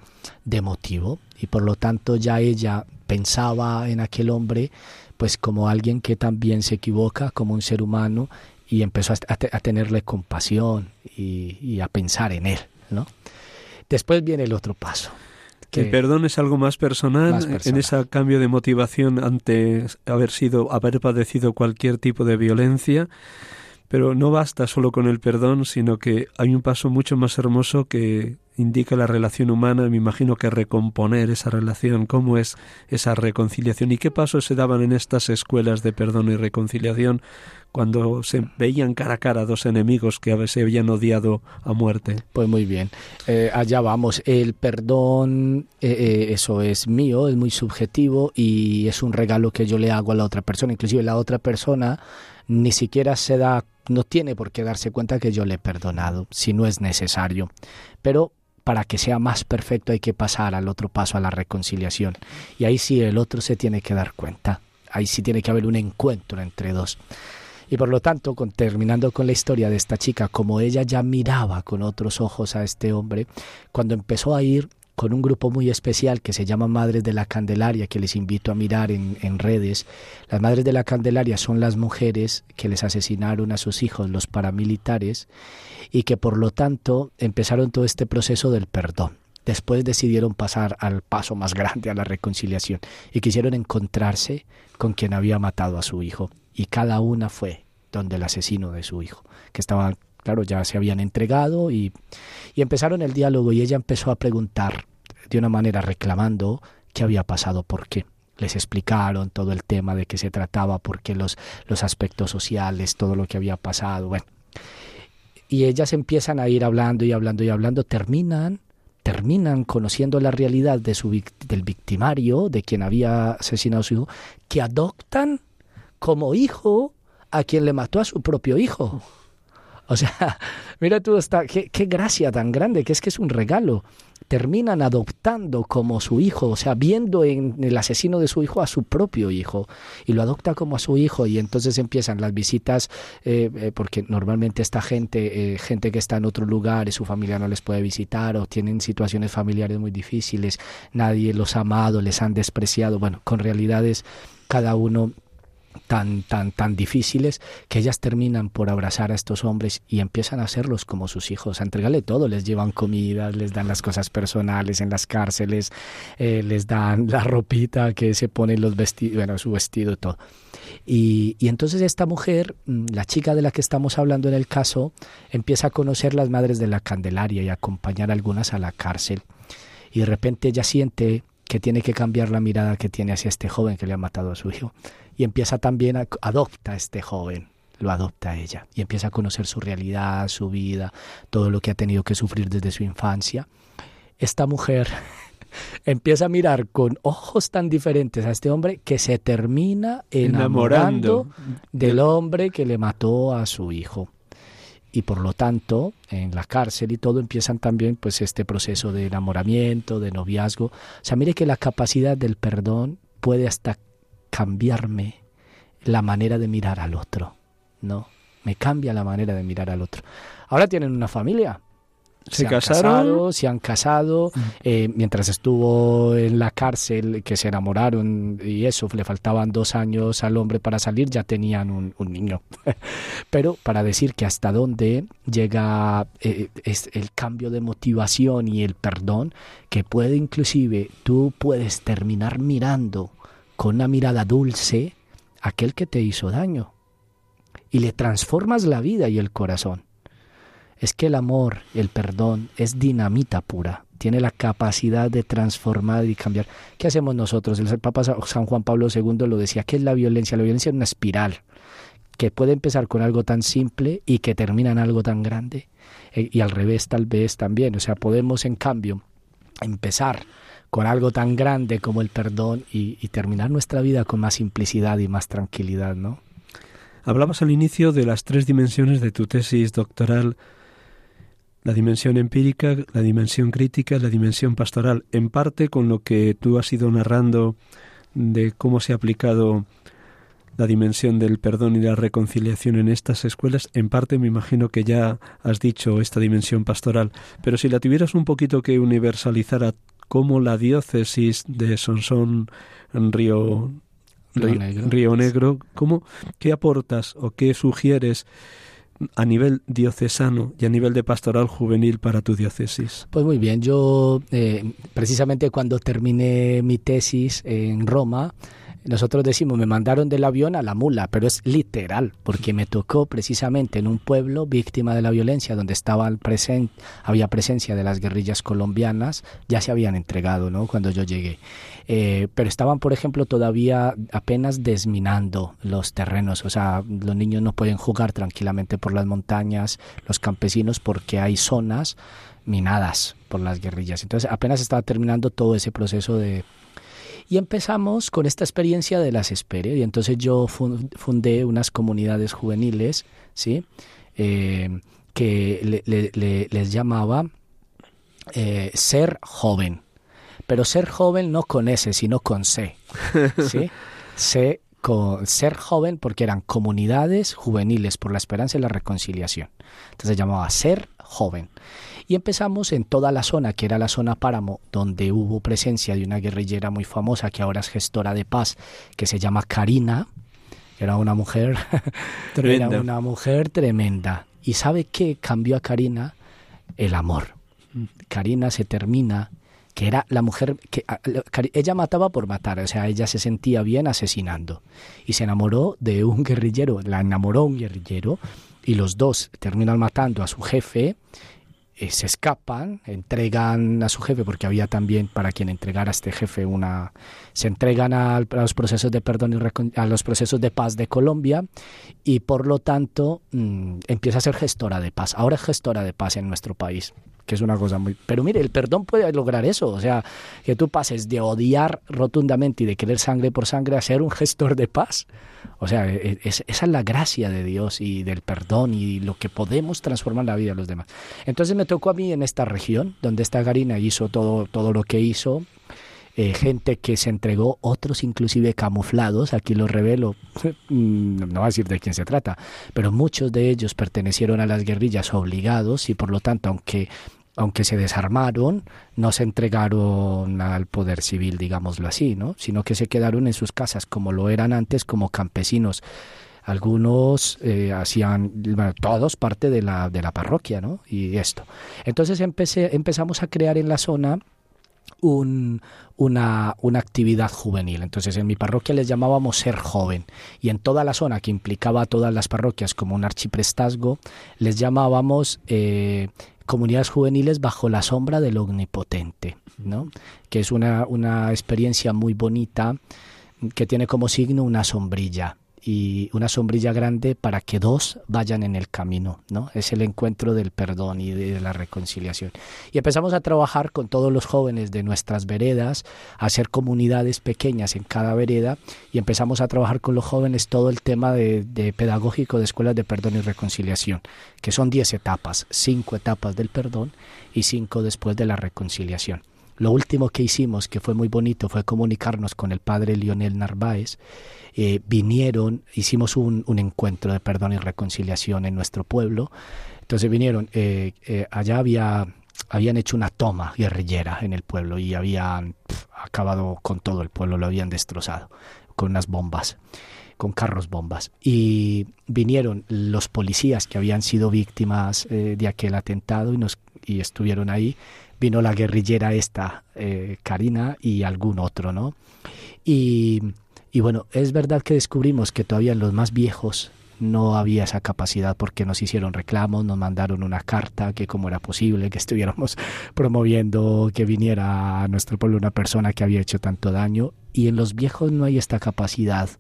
[SPEAKER 2] de motivo y por lo tanto ya ella pensaba en aquel hombre pues como alguien que también se equivoca como un ser humano y empezó a, tenerle compasión y, a pensar en él, ¿no? Después viene el otro paso.
[SPEAKER 1] Que el perdón es algo más personal, más personal, en ese cambio de motivación ante haber sido, haber padecido cualquier tipo de violencia pero no basta solo con el perdón, sino que hay un paso mucho más hermoso que indica la relación humana, me imagino que recomponer esa relación, cómo es esa reconciliación y qué pasos se daban en estas escuelas de perdón y reconciliación cuando se veían cara a cara dos enemigos que se habían odiado a muerte.
[SPEAKER 2] Pues muy bien, eh, allá vamos. El perdón, eh, eh, eso es mío, es muy subjetivo y es un regalo que yo le hago a la otra persona. Inclusive la otra persona ni siquiera se da, no tiene por qué darse cuenta que yo le he perdonado, si no es necesario. Pero para que sea más perfecto hay que pasar al otro paso, a la reconciliación. Y ahí sí el otro se tiene que dar cuenta. Ahí sí tiene que haber un encuentro entre dos. Y por lo tanto, con, terminando con la historia de esta chica, como ella ya miraba con otros ojos a este hombre, cuando empezó a ir con un grupo muy especial que se llama Madres de la Candelaria, que les invito a mirar en, redes. Las Madres de la Candelaria son las mujeres que les asesinaron a sus hijos los paramilitares y que por lo tanto empezaron todo este proceso del perdón. Después decidieron pasar al paso más grande, a la reconciliación, y quisieron encontrarse con quien había matado a su hijo. Y cada una fue donde el asesino de su hijo, que estaba claro, ya se habían entregado y, y, empezaron el diálogo y ella empezó a preguntar de una manera reclamando qué había pasado, por qué. Les explicaron todo el tema de qué se trataba, por qué los, los aspectos sociales, todo lo que había pasado. Bueno, y ellas empiezan a ir hablando y hablando y hablando, terminan terminan conociendo la realidad de su, del victimario, de quien había asesinado a su hijo, que adoptan como hijo a quien le mató a su propio hijo. O sea, mira tú, está, qué, qué, gracia tan grande, que es que es un regalo. Terminan adoptando como su hijo, o sea, viendo en el asesino de su hijo a su propio hijo, y lo adopta como a su hijo, y entonces empiezan las visitas, eh, eh, porque normalmente esta gente, eh, gente que está en otro lugar y su familia no les puede visitar, o tienen situaciones familiares muy difíciles, nadie los ha amado, les han despreciado, bueno, con realidades cada uno tan, tan, tan difíciles que ellas terminan por abrazar a estos hombres y empiezan a hacerlos como sus hijos, a entregarle todo, les llevan comida, les dan las cosas personales en las cárceles, eh, les dan la ropita que se pone los vestidos, bueno, su vestido y todo. Y, y entonces esta mujer, mm, la chica de la que estamos hablando en el caso, empieza a conocer las madres de la Candelaria y a acompañar a algunas a la cárcel. Y de repente ella siente que tiene que cambiar la mirada que tiene hacia este joven que le ha matado a su hijo y empieza también a adopta a este joven lo adopta a ella y empieza a conocer su realidad, su vida, todo lo que ha tenido que sufrir desde su infancia. Esta mujer empieza a mirar con ojos tan diferentes a este hombre que se termina enamorando, del hombre que le mató a su hijo. Y por lo tanto, en la cárcel y todo empiezan también pues este proceso de enamoramiento, de noviazgo. O sea, mire que la capacidad del perdón puede hasta cambiarme la manera de mirar al otro. No, me cambia la manera de mirar al otro. Ahora tienen una familia,
[SPEAKER 1] se, casaron,
[SPEAKER 2] se han casado, mm. eh, mientras estuvo en la cárcel, que se enamoraron y eso, le faltaban dos años al hombre para salir, ya tenían un, niño. Pero para decir que hasta dónde llega eh, es el cambio de motivación y el perdón, que puede inclusive, tú puedes terminar mirando con una mirada dulce aquel que te hizo daño y le transformas la vida y el corazón es que el amor, el perdón, es dinamita pura, tiene la capacidad de transformar y cambiar. ¿Qué hacemos nosotros? El Papa San Juan Pablo II lo decía, ¿qué es la violencia? La violencia es una espiral que puede empezar con algo tan simple y que termina en algo tan grande. E, y al revés tal vez también. O sea, podemos en cambio empezar con algo tan grande como el perdón y, terminar nuestra vida con más simplicidad y más tranquilidad, ¿no?
[SPEAKER 1] Hablabas al inicio de las tres dimensiones de tu tesis doctoral. La dimensión empírica, la dimensión crítica, la dimensión pastoral, en parte con lo que tú has ido narrando de cómo se ha aplicado la dimensión del perdón y la reconciliación en estas escuelas, en parte me imagino que ya has dicho esta dimensión pastoral, pero si la tuvieras un poquito que universalizar a cómo la diócesis de Sonsón Río Río Negro, Río Negro ¿cómo, ¿qué aportas o qué sugieres a nivel diocesano y a nivel de pastoral juvenil para tu diócesis?
[SPEAKER 2] Pues muy bien, yo eh, precisamente cuando terminé mi tesis en Roma, nosotros decimos, me mandaron del avión a la mula, pero es literal, porque me tocó precisamente en un pueblo víctima de la violencia, donde estaba presente, había presencia de las guerrillas colombianas, ya se habían entregado, ¿no? Cuando yo llegué. Eh, pero estaban, por ejemplo, todavía apenas desminando los terrenos, o sea, los niños no pueden jugar tranquilamente por las montañas, los campesinos, porque hay zonas minadas por las guerrillas. Entonces apenas estaba terminando todo ese proceso de y empezamos con esta experiencia de las Esperes. Y entonces yo fundé unas comunidades juveniles, ¿sí? Eh, que les llamaba eh, ser joven. Pero ser joven no con S, sino con C. ¿sí? C con ser joven porque eran comunidades juveniles por la esperanza y la reconciliación. Entonces se llamaba ser joven. Y empezamos en toda la zona, que era la zona Páramo, donde hubo presencia de una guerrillera muy famosa que ahora es gestora de paz, que se llama Karina. Era una mujer, era una mujer tremenda. ¿Y sabe qué cambió a Karina? El amor. Karina se termina que era la mujer que ella mataba por matar, o sea, ella se sentía bien asesinando y se enamoró de un guerrillero, la enamoró un guerrillero y los dos terminan matando a su jefe eh, se escapan, entregan a su jefe, porque había también para quien entregar a este jefe una... Se entregan a, los procesos de perdón y a los procesos de paz de Colombia y por lo tanto mm, empieza a ser gestora de paz. Ahora es gestora de paz en nuestro país que es una cosa muy... Pero mire, el perdón puede lograr eso, o sea, que tú pases de odiar rotundamente y de querer sangre por sangre a ser un gestor de paz. O sea, e, e, esa es la gracia de Dios y del perdón y lo que podemos transformar la vida de los demás. Entonces me tocó a mí en esta región, donde esta Garina hizo todo, todo lo que hizo, eh, gente que se entregó, otros inclusive camuflados, aquí lo revelo, mm, no voy a decir de quién se trata, pero muchos de ellos pertenecieron a las guerrillas obligados y por lo tanto, aunque aunque se desarmaron, no se entregaron al poder civil, digámoslo así, ¿no? sino que se quedaron en sus casas como lo eran antes, como campesinos. Algunos eh, hacían, todos parte de la, de la parroquia, ¿no? Y esto. Entonces empecé, empezamos a crear en la zona un, una, una, actividad juvenil. Entonces en mi parroquia les llamábamos ser joven y en toda la zona que implicaba a todas las parroquias como un archiprestazgo les llamábamos eh, comunidades juveniles bajo la sombra del omnipotente, ¿no? que es una, una experiencia muy bonita que tiene como signo una sombrilla y una sombrilla grande para que dos vayan en el camino, ¿no? Es el encuentro del perdón y de la reconciliación. Y empezamos a trabajar con todos los jóvenes de nuestras veredas, a hacer comunidades pequeñas en cada vereda y empezamos a trabajar con los jóvenes todo el tema de, pedagógico de escuelas de perdón y reconciliación, que son diez etapas, cinco etapas del perdón y cinco después de la reconciliación. Lo último que hicimos, que fue muy bonito, fue comunicarnos con el padre Lionel Narváez. Eh, vinieron, hicimos un, encuentro de perdón y reconciliación en nuestro pueblo. Entonces vinieron, eh, eh, allá había, habían hecho una toma guerrillera en el pueblo y habían acabado con todo el pueblo, lo habían destrozado con unas bombas con carros bombas. Y vinieron los policías que habían sido víctimas de aquel atentado y, nos, y estuvieron ahí vino la guerrillera esta, eh, Karina, y algún otro, ¿no? Y, y bueno, es verdad que descubrimos que todavía los más viejos no había esa capacidad porque nos hicieron reclamos, nos mandaron una carta que cómo era posible que estuviéramos promoviendo que viniera a nuestro pueblo una persona que había hecho tanto daño y en los viejos no hay esta capacidad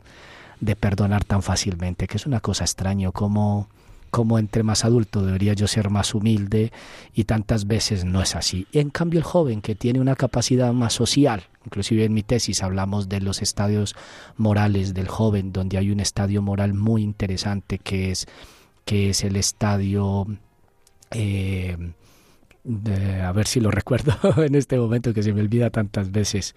[SPEAKER 2] de perdonar tan fácilmente, que es una cosa extraña como como entre más adulto debería yo ser más humilde y tantas veces no es así. En cambio el joven que tiene una capacidad más social, inclusive en mi tesis hablamos de los estadios morales del joven, donde hay un estadio moral muy interesante que es, que es el estadio... Eh, a ver si lo recuerdo en este momento que se me olvida tantas veces.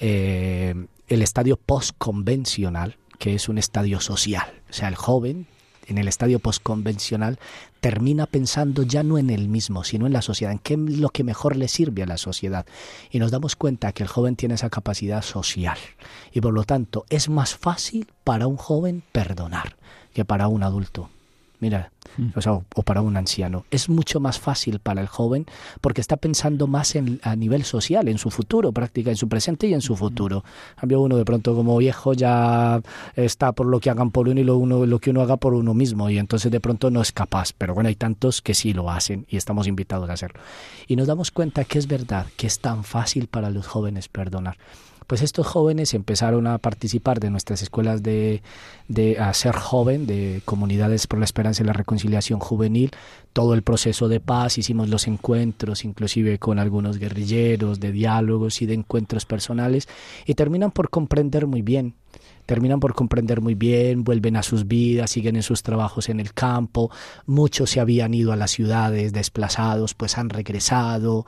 [SPEAKER 2] Eh, el estadio postconvencional, que es un estadio social. O sea, el joven en el estadio postconvencional termina pensando ya no en él mismo, sino en la sociedad, en qué es lo que mejor le sirve a la sociedad. Y nos damos cuenta que el joven tiene esa capacidad social. Y por lo tanto es más fácil para un joven perdonar que para un adulto. Mira, mm. o, para un anciano. Es mucho más fácil para el joven porque está pensando más en, a nivel social, en su futuro, práctica, en su presente y en su futuro. Cambio uno de pronto como viejo ya está por lo que hagan por uno y lo, uno, lo que uno haga por uno mismo y entonces de pronto no es capaz. Pero bueno, hay tantos que sí lo hacen y estamos invitados a hacerlo. Y nos damos cuenta que es verdad, que es tan fácil para los jóvenes perdonar pues estos jóvenes empezaron a participar de nuestras escuelas de, de a ser joven, de comunidades por la esperanza y la reconciliación juvenil, todo el proceso de paz, hicimos los encuentros, inclusive con algunos guerrilleros, de diálogos y de encuentros personales, y terminan por comprender muy bien terminan por comprender muy bien, vuelven a sus vidas, siguen en sus trabajos en el campo, muchos se habían ido a las ciudades desplazados, pues han regresado,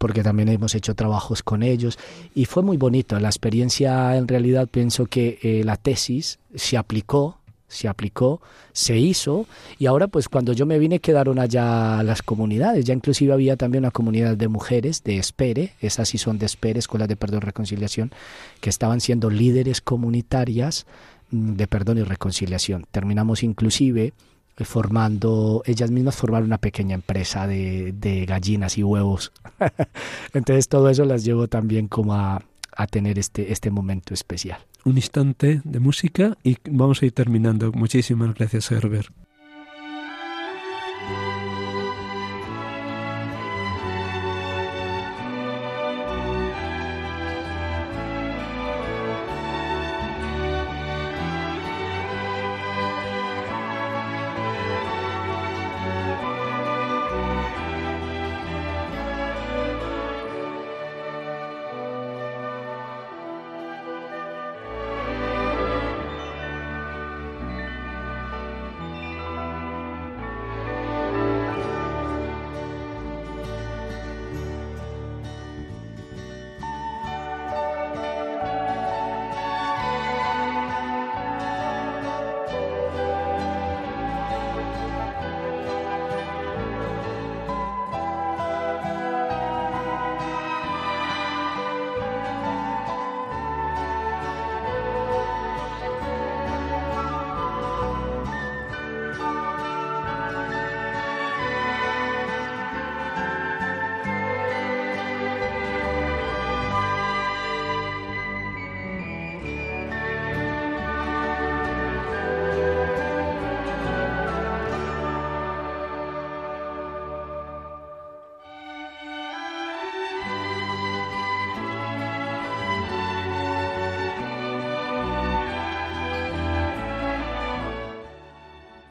[SPEAKER 2] porque también hemos hecho trabajos con ellos y fue muy bonito. La experiencia en realidad pienso que eh, la tesis se aplicó, se aplicó, se hizo y ahora pues cuando yo me vine quedaron allá las comunidades, ya inclusive había también una comunidad de mujeres de Espere, esas sí son de Espere, Escuelas de Perdón y Reconciliación, que estaban siendo líderes comunitarias mm, de perdón y reconciliación. Terminamos inclusive formando, ellas mismas formaron una pequeña empresa de, de gallinas y huevos. Entonces todo eso las llevó también como a, a tener este, este momento especial.
[SPEAKER 1] Un instante de música y vamos a ir terminando. Muchísimas gracias, Herbert.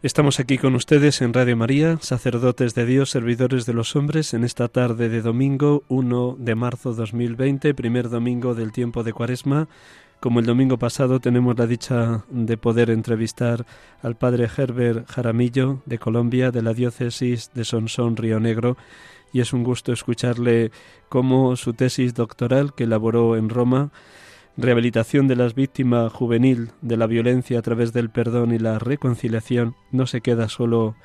[SPEAKER 1] Estamos aquí con ustedes en Radio María, sacerdotes de Dios, servidores de los hombres, en esta tarde de domingo 1 de marzo 2020, primer domingo del tiempo de Cuaresma. Como el domingo pasado tenemos la dicha de poder entrevistar al padre Herbert Jaramillo de Colombia, de la diócesis de Sonsón, Río Negro, y es un gusto escucharle cómo su tesis doctoral que elaboró en Roma rehabilitación de las víctimas juvenil de la violencia a través del perdón y la reconciliación no se queda solo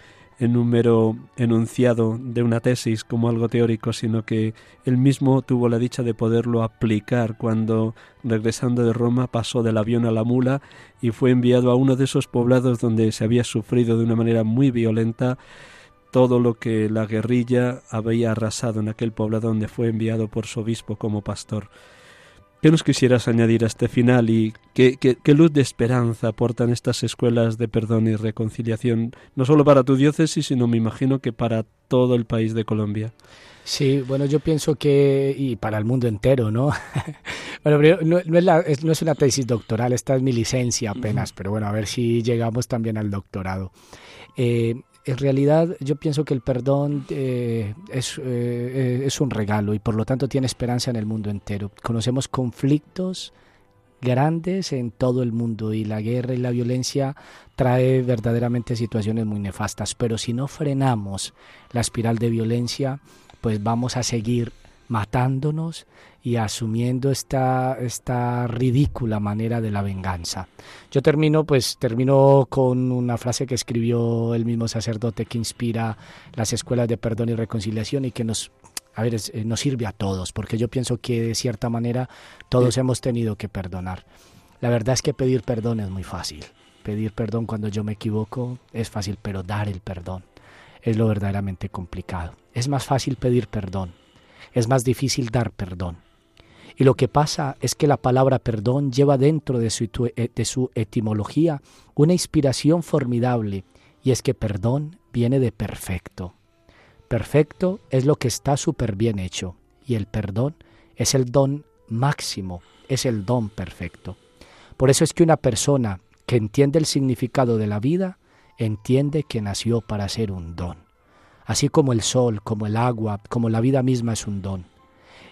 [SPEAKER 1] en un mero enunciado de una tesis como algo teórico, sino que él mismo tuvo la dicha de poderlo aplicar cuando, regresando de Roma, pasó del avión a la mula y fue enviado a uno de esos poblados donde se había sufrido de una manera muy violenta todo lo que la guerrilla había arrasado en aquel poblado donde fue enviado por su obispo como pastor. ¿Qué nos quisieras añadir a este final y qué, luz de esperanza aportan estas escuelas de perdón y reconciliación, no solo para tu diócesis, sino me imagino que para todo el país de Colombia?
[SPEAKER 2] Sí, bueno, yo pienso que, y para el mundo entero, ¿no? bueno, no, es no, es una tesis doctoral, esta es mi licencia apenas, pero bueno, a ver si llegamos también al doctorado. Eh, en realidad yo pienso que el perdón eh, es, eh, es, un regalo y por lo tanto tiene esperanza en el mundo entero. Conocemos conflictos grandes en todo el mundo y la guerra y la violencia trae verdaderamente situaciones muy nefastas, pero si no frenamos la espiral de violencia, pues vamos a seguir matándonos y asumiendo esta, esta ridícula manera de la venganza. Yo termino, pues termino con una frase que escribió el mismo sacerdote que inspira las escuelas de perdón y reconciliación y que nos a ver, eh, nos sirve a todos, porque yo pienso que de cierta manera todos hemos tenido que perdonar. La verdad es que pedir perdón es muy fácil. Pedir perdón cuando yo me equivoco es fácil, pero dar el perdón es lo verdaderamente complicado. Es más fácil pedir perdón, es más difícil dar perdón. Y lo que pasa es que la palabra perdón lleva dentro de su, eh, de su etimología una inspiración formidable, y es que perdón viene de perfecto. Perfecto es lo que está súper bien hecho, y el perdón es el don máximo, es el don perfecto. Por eso es que una persona que entiende el significado de la vida, entiende que nació para ser un don. Así como el sol, como el agua, como la vida misma es un don.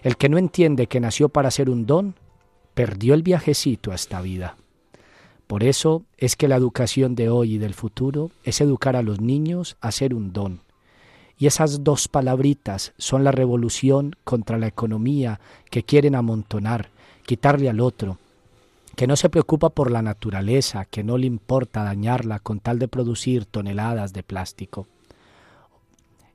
[SPEAKER 2] El que no entiende que nació para ser un don, perdió el viajecito a esta vida. Por eso es que la educación de hoy y del futuro es educar a los niños a ser un don. Y esas dos palabritas son la revolución contra la economía que quieren amontonar, quitarle al otro, que no se preocupa por la naturaleza, que no le importa dañarla con tal de producir toneladas de plástico.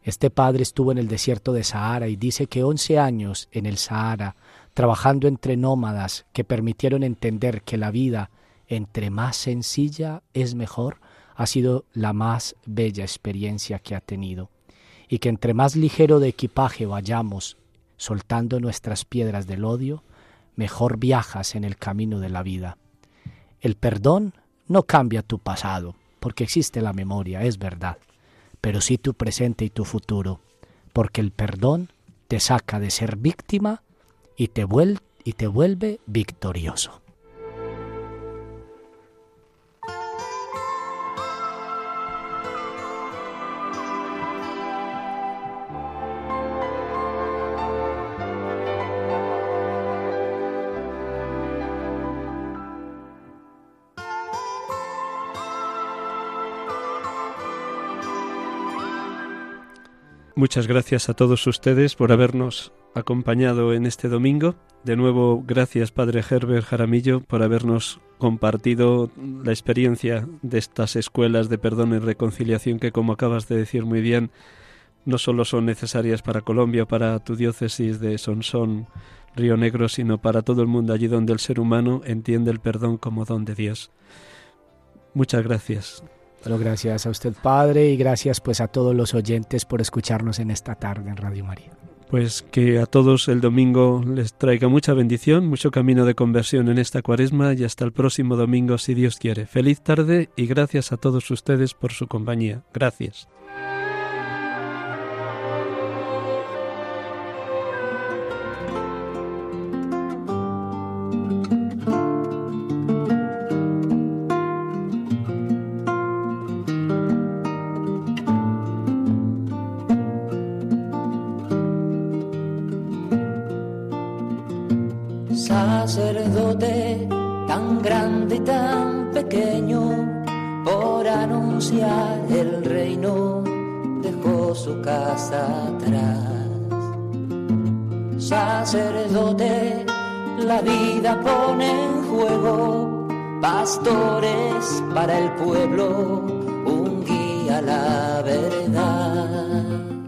[SPEAKER 2] Este padre estuvo en el desierto de Sahara y dice que once años en el Sahara, trabajando entre nómadas que permitieron entender que la vida, entre más sencilla, es mejor, ha sido la más bella experiencia que ha tenido. Y que entre más ligero de equipaje vayamos, soltando nuestras piedras del odio, mejor viajas en el camino de la vida. El perdón no cambia tu pasado, porque existe la memoria, es verdad pero sí tu presente y tu futuro, porque el perdón te saca de ser víctima y te, y te vuelve victorioso.
[SPEAKER 1] Muchas gracias a todos ustedes por habernos acompañado en este domingo. De nuevo, gracias Padre Herbert Jaramillo por habernos compartido la experiencia de estas escuelas de perdón y reconciliación que, como acabas de decir muy bien, no solo son necesarias para Colombia, para tu diócesis de Sonsón, Río Negro, sino para todo el mundo allí donde el ser humano entiende el perdón como don de Dios. Muchas gracias.
[SPEAKER 2] Pero gracias a usted, Padre, y gracias pues a todos los oyentes por escucharnos en esta tarde en Radio María.
[SPEAKER 1] Pues que a todos el domingo les traiga mucha bendición, mucho camino de conversión en esta cuaresma y hasta el próximo domingo si Dios quiere. Feliz tarde y gracias a todos ustedes por su compañía. Gracias.